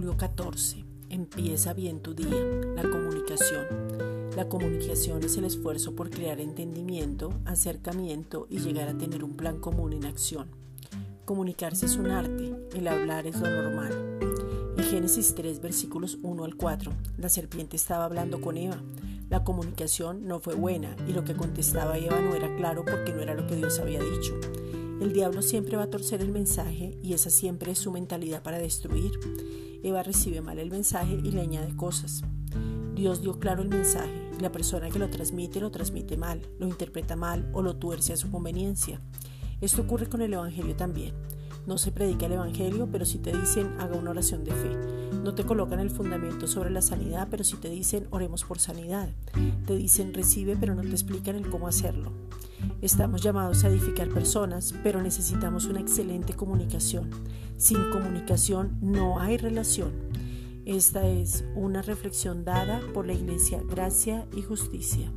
14. Empieza bien tu día. La comunicación. La comunicación es el esfuerzo por crear entendimiento, acercamiento y llegar a tener un plan común en acción. Comunicarse es un arte, el hablar es lo normal. En Génesis 3, versículos 1 al 4, la serpiente estaba hablando con Eva. La comunicación no fue buena y lo que contestaba Eva no era claro porque no era lo que Dios había dicho. El diablo siempre va a torcer el mensaje y esa siempre es su mentalidad para destruir. Eva recibe mal el mensaje y le añade cosas. Dios dio claro el mensaje y la persona que lo transmite lo transmite mal, lo interpreta mal o lo tuerce a su conveniencia. Esto ocurre con el Evangelio también. No se predica el Evangelio, pero si te dicen haga una oración de fe. No te colocan el fundamento sobre la sanidad, pero si te dicen oremos por sanidad. Te dicen recibe, pero no te explican el cómo hacerlo. Estamos llamados a edificar personas, pero necesitamos una excelente comunicación. Sin comunicación no hay relación. Esta es una reflexión dada por la Iglesia Gracia y Justicia.